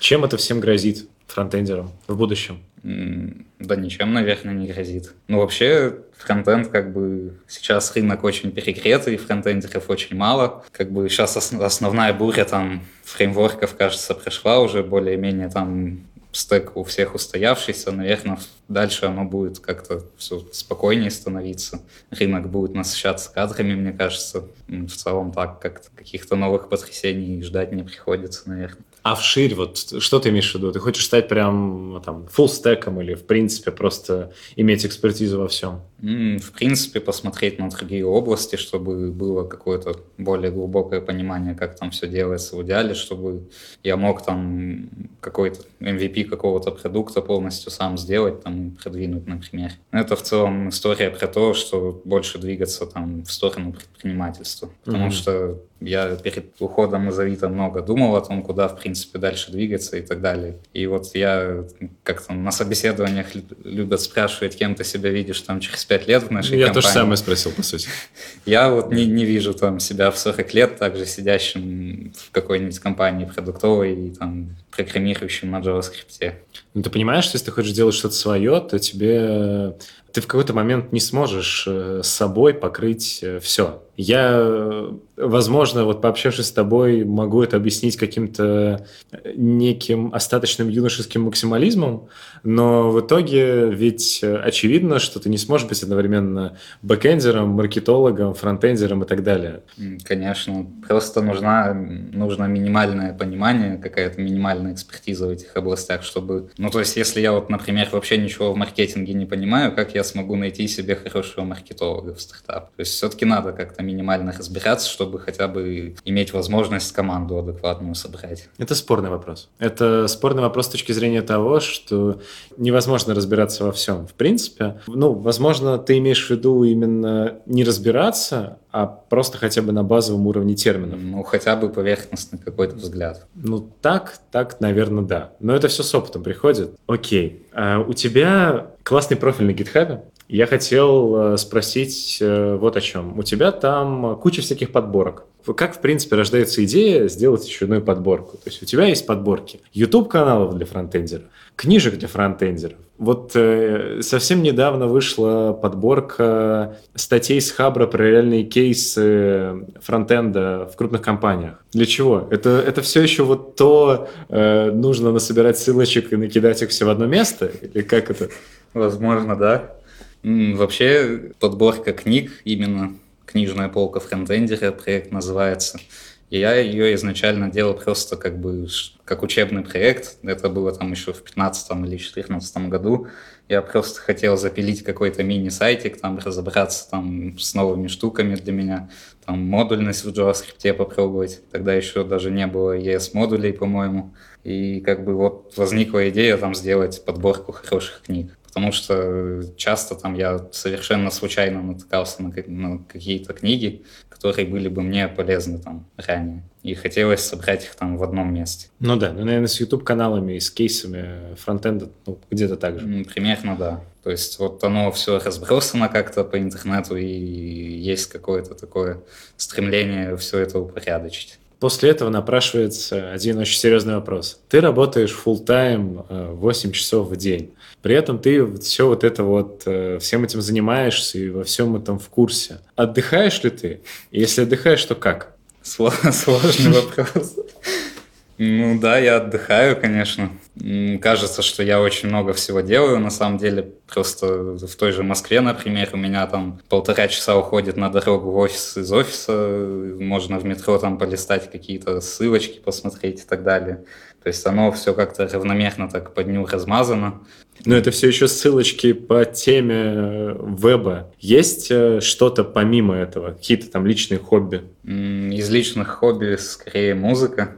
чем это всем грозит фронтендерам в будущем? Да ничем, наверное, не грозит. Ну, вообще, фронтенд, как бы, сейчас рынок очень перегретый, фронтендеров очень мало. Как бы сейчас основная буря там фреймворков, кажется, прошла уже более-менее там стек у всех устоявшийся, наверное, дальше оно будет как-то все спокойнее становиться. Рынок будет насыщаться кадрами, мне кажется. В целом так, как каких-то новых потрясений ждать не приходится, наверное. А вширь, вот что ты имеешь в виду? Ты хочешь стать прям там full стеком или в принципе просто иметь экспертизу во всем? В принципе, посмотреть на другие области, чтобы было какое-то более глубокое понимание, как там все делается в идеале, чтобы я мог там какой-то MVP какого-то продукта полностью сам сделать там и продвинуть, например. Это в целом история про то, что больше двигаться там в сторону предпринимательства. Потому mm-hmm. что я перед уходом из Авито много думал о том, куда, в принципе, дальше двигаться и так далее. И вот я как-то на собеседованиях любят спрашивать, кем ты себя видишь там через пять лет в нашей я компании. Я тоже самое спросил, по сути. *laughs* Я вот не, не вижу там себя в 40 лет также сидящим в какой-нибудь компании продуктовой и там программирующим на JavaScript. Ну, ты понимаешь, что если ты хочешь делать что-то свое, то тебе ты в какой-то момент не сможешь э, с собой покрыть э, все. Я, возможно, вот пообщавшись с тобой, могу это объяснить каким-то э, неким остаточным юношеским максимализмом, но в итоге ведь очевидно, что ты не сможешь быть одновременно бэкэндером, маркетологом, фронтендером и так далее. Конечно. Просто нужна, нужно минимальное понимание, какая-то минимальная экспертиза в этих областях, чтобы... Ну, то есть, если я вот, например, вообще ничего в маркетинге не понимаю, как я смогу найти себе хорошего маркетолога в стартап? То есть, все-таки надо как-то минимально разбираться, чтобы хотя бы иметь возможность команду адекватную собрать. Это спорный вопрос. Это спорный вопрос с точки зрения того, что невозможно разбираться во всем. В принципе, ну, возможно, ты имеешь в виду именно не разбираться, а просто хотя бы на базовом уровне терминов. Ну, хотя бы поверхностный какой-то взгляд. Ну, так, так, наверное, да. Но это все с опытом приходит. Окей. А у тебя классный профиль на гитхабе. Я хотел э, спросить э, вот о чем. У тебя там куча всяких подборок. Как, в принципе, рождается идея сделать очередную подборку? То есть у тебя есть подборки YouTube-каналов для фронтендеров, книжек для фронтендеров. Вот э, совсем недавно вышла подборка статей с Хабра про реальные кейсы фронтенда в крупных компаниях. Для чего? Это, это все еще вот то, э, нужно насобирать ссылочек и накидать их все в одно место? Или как это? Возможно, да. Вообще, подборка книг, именно книжная полка фронтендера, проект называется. И я ее изначально делал просто как бы как учебный проект. Это было там еще в 15 или 14 году. Я просто хотел запилить какой-то мини-сайтик, там разобраться там с новыми штуками для меня, там модульность в JavaScript попробовать. Тогда еще даже не было ES-модулей, по-моему. И как бы вот возникла идея там сделать подборку хороших книг потому что часто там я совершенно случайно натыкался на, на какие-то книги, которые были бы мне полезны там ранее. И хотелось собрать их там в одном месте. Ну да, ну, наверное, с YouTube-каналами и с кейсами фронтенда ну, где-то так же. Примерно, да. То есть вот оно все разбросано как-то по интернету, и есть какое-то такое стремление все это упорядочить. После этого напрашивается один очень серьезный вопрос. Ты работаешь full time 8 часов в день. При этом ты все вот это вот, э, всем этим занимаешься и во всем этом в курсе. Отдыхаешь ли ты? Если отдыхаешь, то как? Сложный вопрос. Ну да, я отдыхаю, конечно. Кажется, что я очень много всего делаю. На самом деле, просто в той же Москве, например, у меня там полтора часа уходит на дорогу в офис из офиса. Можно в метро там полистать какие-то ссылочки, посмотреть и так далее. То есть оно все как-то равномерно так по дню размазано. Но это все еще ссылочки по теме э, веба. Есть э, что-то помимо этого? Какие-то там личные хобби? Из личных хобби скорее музыка.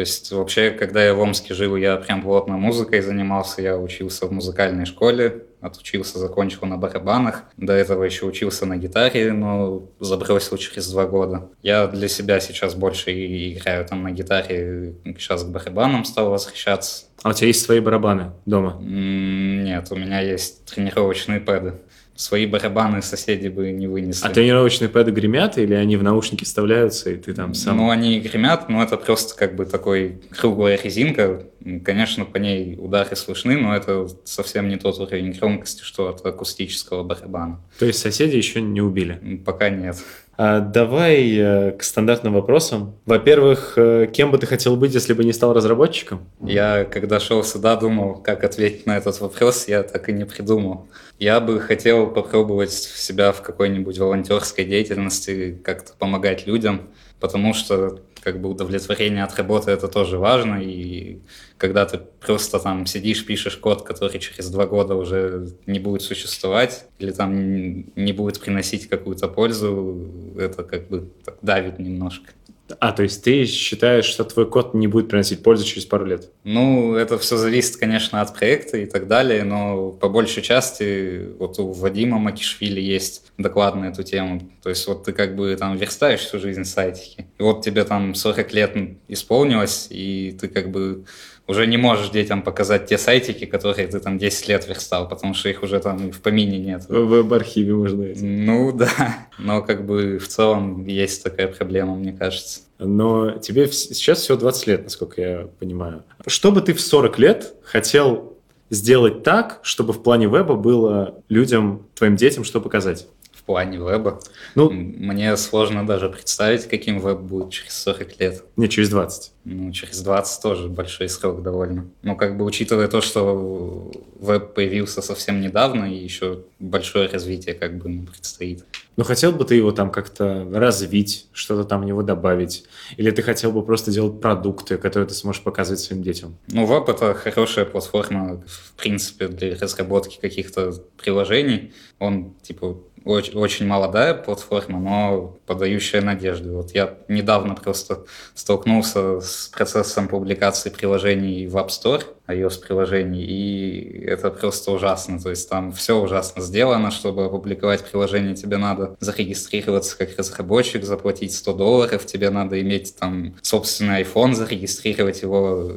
То есть вообще, когда я в Омске жил, я прям плотно музыкой занимался. Я учился в музыкальной школе, отучился, закончил на барабанах. До этого еще учился на гитаре, но забросил через два года. Я для себя сейчас больше играю там на гитаре, сейчас к барабанам стал возвращаться. А у тебя есть свои барабаны дома? Нет, у меня есть тренировочные пэды свои барабаны соседи бы не вынесли. А тренировочные пэды гремят или они в наушники вставляются, и ты там сам... Ну, они гремят, но это просто как бы такой круглая резинка. Конечно, по ней удары слышны, но это совсем не тот уровень громкости, что от акустического барабана. То есть соседи еще не убили? Пока нет. А давай э, к стандартным вопросам. Во-первых, э, кем бы ты хотел быть, если бы не стал разработчиком? Я, когда шел сюда, думал, как ответить на этот вопрос, я так и не придумал. Я бы хотел попробовать себя в какой-нибудь волонтерской деятельности, как-то помогать людям, потому что как бы удовлетворение от работы это тоже важно, и когда ты просто там сидишь, пишешь код, который через два года уже не будет существовать, или там не будет приносить какую-то пользу, это как бы давит немножко. А, то есть ты считаешь, что твой код не будет приносить пользу через пару лет? Ну, это все зависит, конечно, от проекта и так далее, но по большей части вот у Вадима Макишвили есть доклад на эту тему. То есть вот ты как бы там верстаешь всю жизнь сайтики, и вот тебе там 40 лет исполнилось, и ты как бы уже не можешь детям показать те сайтики, которые ты там 10 лет верстал, потому что их уже там в помине нет. В веб-архиве можно найти. Ну да, но как бы в целом есть такая проблема, мне кажется. Но тебе сейчас всего 20 лет, насколько я понимаю. Что бы ты в 40 лет хотел сделать так, чтобы в плане веба было людям, твоим детям, что показать? Плане веба. Ну, Мне сложно даже представить, каким веб будет через 40 лет. Не, через 20. Ну, через 20 тоже большой срок довольно. Ну, как бы учитывая то, что веб появился совсем недавно, и еще большое развитие как бы предстоит. Ну, хотел бы ты его там как-то развить, что-то там в него добавить? Или ты хотел бы просто делать продукты, которые ты сможешь показывать своим детям? Ну, веб — это хорошая платформа, в принципе, для разработки каких-то приложений. Он, типа, очень, очень молодая платформа, но подающая надежды. Вот я недавно просто столкнулся с процессом публикации приложений в App Store, iOS-приложений, и это просто ужасно. То есть там все ужасно сделано, чтобы опубликовать приложение, тебе надо зарегистрироваться как разработчик, заплатить 100 долларов, тебе надо иметь там собственный iPhone, зарегистрировать его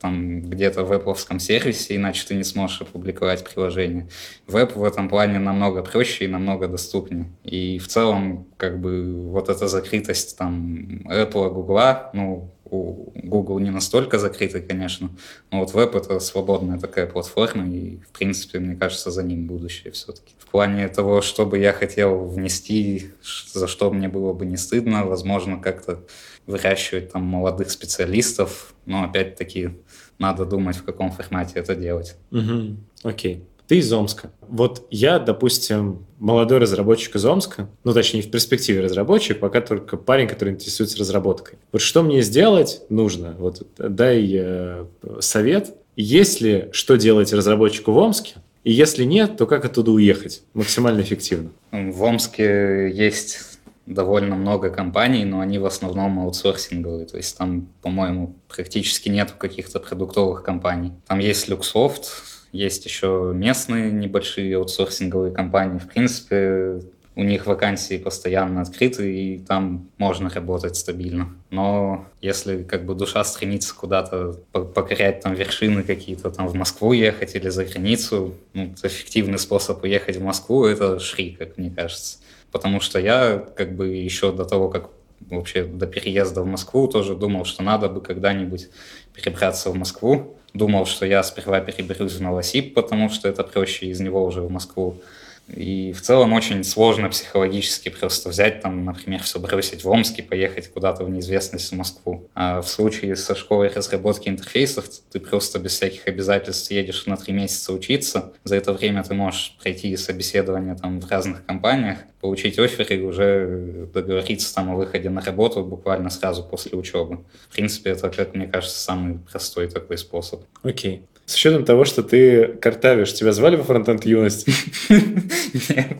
там где-то в Apple сервисе, иначе ты не сможешь опубликовать приложение. Веб в этом плане намного проще и намного доступнее. И в целом, как бы, вот эта закрытость там Apple, Google, ну, у Google не настолько закрытый, конечно, но вот веб — это свободная такая платформа, и, в принципе, мне кажется, за ним будущее все-таки. В плане того, что бы я хотел внести, за что мне было бы не стыдно, возможно, как-то выращивать там молодых специалистов, но опять-таки надо думать, в каком формате это делать. Угу. Окей. Ты из Омска. Вот я, допустим, молодой разработчик из Омска, ну, точнее, в перспективе разработчик, пока только парень, который интересуется разработкой. Вот что мне сделать нужно? Вот дай э, совет. Если что делать разработчику в Омске, и если нет, то как оттуда уехать максимально эффективно? В Омске есть довольно много компаний, но они в основном аутсорсинговые. То есть там, по-моему, практически нет каких-то продуктовых компаний. Там есть Luxoft, есть еще местные небольшие аутсорсинговые компании. В принципе, у них вакансии постоянно открыты, и там можно работать стабильно. Но если как бы душа стремится куда-то покорять там вершины какие-то, там в Москву ехать или за границу, ну, эффективный способ уехать в Москву — это Шри, как мне кажется потому что я как бы еще до того, как вообще до переезда в Москву тоже думал, что надо бы когда-нибудь перебраться в Москву. Думал, что я сперва переберусь в Новосиб, потому что это проще из него уже в Москву. И в целом очень сложно психологически просто взять, там, например, все бросить в Омск и поехать куда-то в неизвестность в Москву. А в случае со школой разработки интерфейсов ты просто без всяких обязательств едешь на три месяца учиться. За это время ты можешь пройти собеседование там в разных компаниях, получить офер и уже договориться там о выходе на работу буквально сразу после учебы. В принципе, это, как мне кажется, самый простой такой способ. Окей. Okay. С учетом того, что ты картавишь, тебя звали во фронтенд юность? Нет.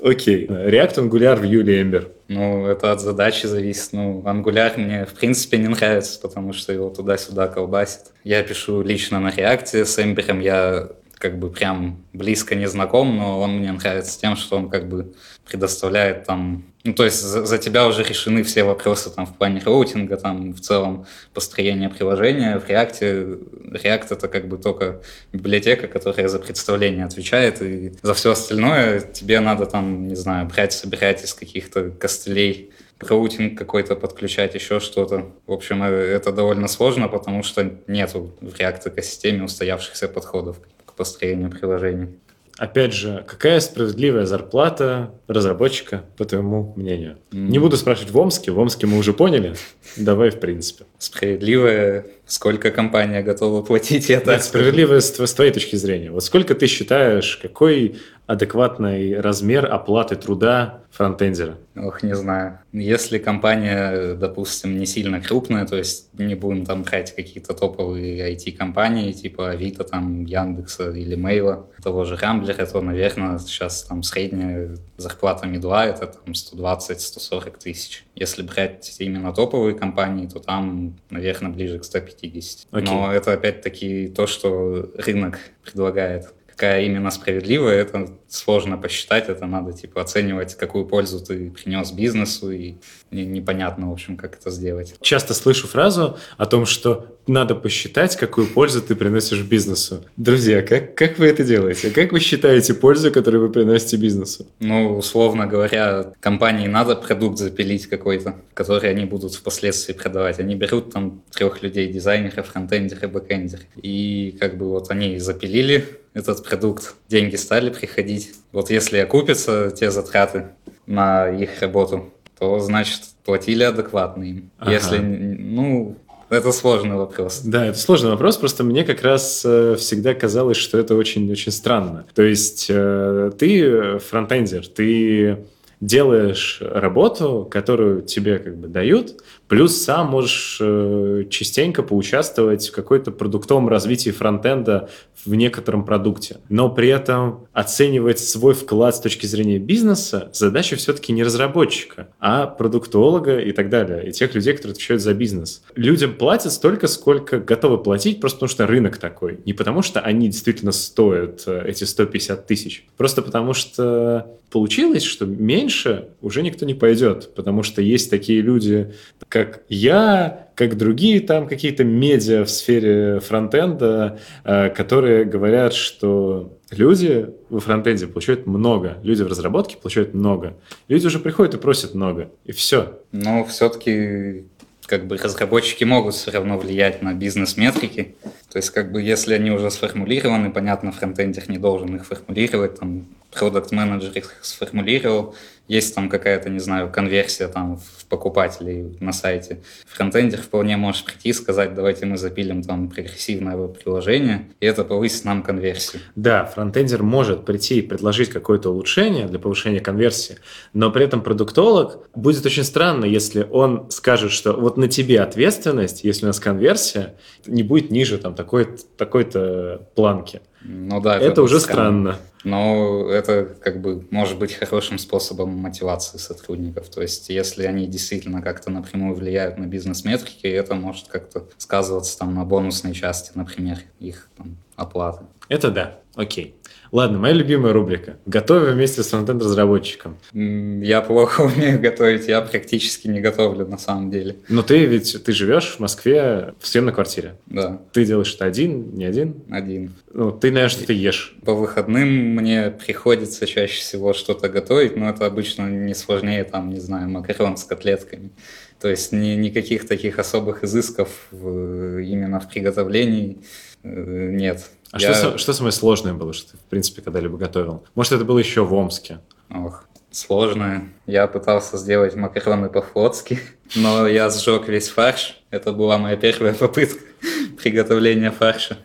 Окей. React Angular в Юле Эмбер. Ну, это от задачи зависит. Ну, Angular мне, в принципе, не нравится, потому что его туда-сюда колбасит. Я пишу лично на React, с Ember я как бы прям близко не знаком, но он мне нравится тем, что он как бы предоставляет там, ну то есть за, за тебя уже решены все вопросы там в плане роутинга, там в целом построения приложения. В React, React это как бы только библиотека, которая за представление отвечает, и за все остальное тебе надо там, не знаю, брать, собирать из каких-то костылей роутинг какой-то подключать, еще что-то. В общем, э, это довольно сложно, потому что нету в React экосистеме устоявшихся подходов построению приложений. Опять же, какая справедливая зарплата разработчика, по твоему мнению? Mm. Не буду спрашивать в Омске, в Омске мы уже поняли. Давай, в принципе. Справедливая, сколько компания готова платить это? Нет, справедливая с твоей точки зрения. Вот сколько ты считаешь, какой адекватный размер оплаты труда фронтендера? Ох, не знаю. Если компания, допустим, не сильно крупная, то есть не будем там брать какие-то топовые IT-компании, типа Авито, там, Яндекса или Мейла, того же Рамблера, то, наверное, сейчас там средняя зарплата медла это там 120-140 тысяч. Если брать именно топовые компании, то там, наверное, ближе к 150. Okay. Но это опять-таки то, что рынок предлагает какая именно справедливая, это сложно посчитать, это надо типа оценивать, какую пользу ты принес бизнесу, и непонятно, в общем, как это сделать. Часто слышу фразу о том, что надо посчитать, какую пользу ты приносишь бизнесу. Друзья, как, как вы это делаете? Как вы считаете пользу, которую вы приносите бизнесу? Ну, условно говоря, компании надо продукт запилить какой-то, который они будут впоследствии продавать. Они берут там трех людей, дизайнеров, фронтендеры, бэкендеры. И как бы вот они запилили этот продукт, деньги стали приходить. Вот если окупятся те затраты на их работу, то, значит, платили адекватно им. Ага. Если, ну, это сложный вопрос. Да, это сложный вопрос, просто мне как раз э, всегда казалось, что это очень-очень странно. То есть э, ты фронтендер, ты делаешь работу, которую тебе как бы дают, Плюс сам можешь э, частенько поучаствовать в какой-то продуктовом развитии фронтенда в некотором продукте. Но при этом оценивать свой вклад с точки зрения бизнеса задача все-таки не разработчика, а продуктолога и так далее, и тех людей, которые отвечают за бизнес. Людям платят столько, сколько готовы платить, просто потому что рынок такой. Не потому что они действительно стоят э, эти 150 тысяч, просто потому что получилось, что меньше уже никто не пойдет, потому что есть такие люди, как я, как другие там какие-то медиа в сфере фронтенда, э, которые говорят, что люди во фронтенде получают много, люди в разработке получают много. Люди уже приходят и просят много, и все. Но все-таки как бы разработчики могут все равно влиять на бизнес-метрики. То есть, как бы, если они уже сформулированы, понятно, фронтендер не должен их формулировать, там, продукт-менеджер их сформулировал, есть там какая-то, не знаю, конверсия там в покупателей на сайте. Фронтендер вполне может прийти и сказать, давайте мы запилим там прогрессивное приложение, и это повысит нам конверсию. Да, фронтендер может прийти и предложить какое-то улучшение для повышения конверсии, но при этом продуктолог будет очень странно, если он скажет, что вот на тебе ответственность, если у нас конверсия не будет ниже там такой-то такой планки. Ну да, это, это уже странно. Но это как бы может быть хорошим способом мотивации сотрудников. То есть если они действительно как-то напрямую влияют на бизнес-метрики, это может как-то сказываться там на бонусной части, например, их там, оплаты. Это да, окей. Ладно, моя любимая рубрика. Готовим вместе с фронтенд-разработчиком. Я плохо *laughs* умею готовить, я практически не готовлю на самом деле. Но ты ведь, ты живешь в Москве в съемной квартире. Да. Ты делаешь это один, не один? Один. Ну, ты, наверное, что-то ешь. По выходным мне приходится чаще всего что-то готовить, но это обычно не сложнее, там, не знаю, макарон с котлетками. То есть ни, никаких таких особых изысков в, именно в приготовлении э, нет. А я... что, что самое сложное было, что ты, в принципе, когда-либо готовил? Может, это было еще в Омске? Ох, сложное. Я пытался сделать макароны по-флотски, но я сжег весь фарш. Это была моя первая попытка *laughs* приготовления фарша.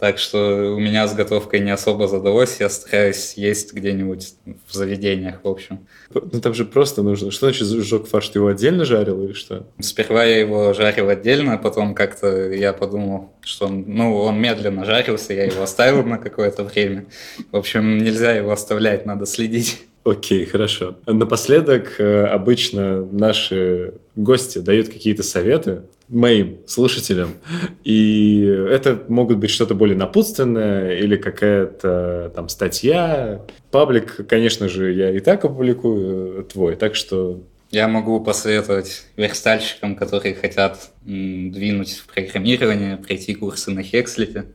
Так что у меня с готовкой не особо задалось. Я стараюсь есть где-нибудь в заведениях, в общем. Ну там же просто нужно... Что значит сжег фарш? Ты его отдельно жарил или что? Сперва я его жарил отдельно, потом как-то я подумал, что он, ну, он медленно жарился, я его оставил на какое-то время. В общем, нельзя его оставлять, надо следить. Окей, хорошо. Напоследок э, обычно наши гости дают какие-то советы моим слушателям, и это могут быть что-то более напутственное или какая-то там статья. Паблик, конечно же, я и так опубликую твой, так что я могу посоветовать верстальщикам, которые хотят двинуть в программирование, пройти курсы на Хекслите,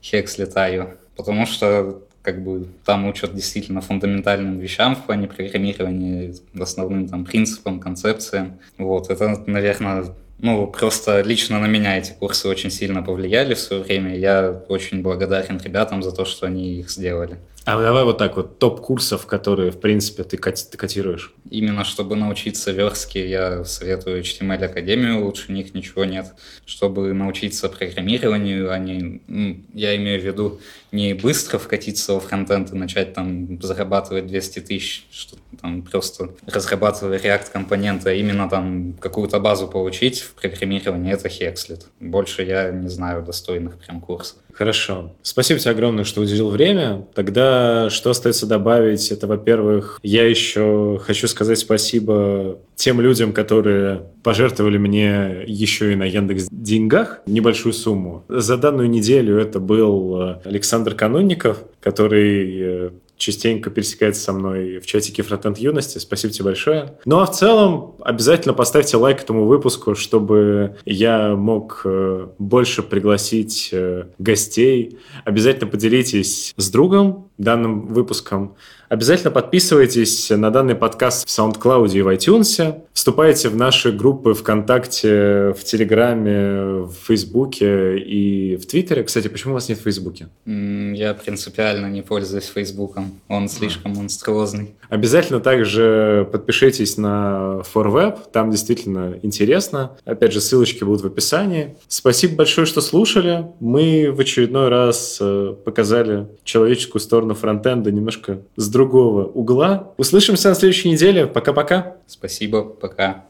Хекслитаю, потому что как бы там учат действительно фундаментальным вещам в плане программирования, основным там принципам, концепциям. Вот, это, наверное, ну, просто лично на меня эти курсы очень сильно повлияли в свое время. Я очень благодарен ребятам за то, что они их сделали. А давай вот так вот, топ курсов, которые, в принципе, ты, ты котируешь. Именно чтобы научиться верстке, я советую HTML Академию, лучше них ничего нет. Чтобы научиться программированию, они, ну, я имею в виду не быстро вкатиться во фронтенд и начать там зарабатывать 200 тысяч, что там просто разрабатывая React компоненты, а именно там какую-то базу получить в программировании, это Hexlet. Больше я не знаю достойных прям курсов. Хорошо. Спасибо тебе огромное, что уделил время. Тогда что остается добавить? Это, во-первых, я еще хочу сказать спасибо тем людям, которые пожертвовали мне еще и на Яндекс деньгах небольшую сумму. За данную неделю это был э, Александр Канунников, который э, частенько пересекается со мной в чатике Фронтенд Юности. Спасибо тебе большое. Ну а в целом обязательно поставьте лайк этому выпуску, чтобы я мог э, больше пригласить э, гостей. Обязательно поделитесь с другом данным выпуском. Обязательно подписывайтесь на данный подкаст в SoundCloud и в iTunes. Вступайте в наши группы ВКонтакте, в Телеграме, в Фейсбуке и в Твиттере. Кстати, почему у вас нет в Фейсбуке? Я принципиально не пользуюсь Фейсбуком. Он слишком монструозный. Обязательно также подпишитесь на ForWeb. Там действительно интересно. Опять же, ссылочки будут в описании. Спасибо большое, что слушали. Мы в очередной раз э, показали человеческую сторону фронтенда немножко с другого угла. Услышимся на следующей неделе. Пока-пока. Спасибо, пока.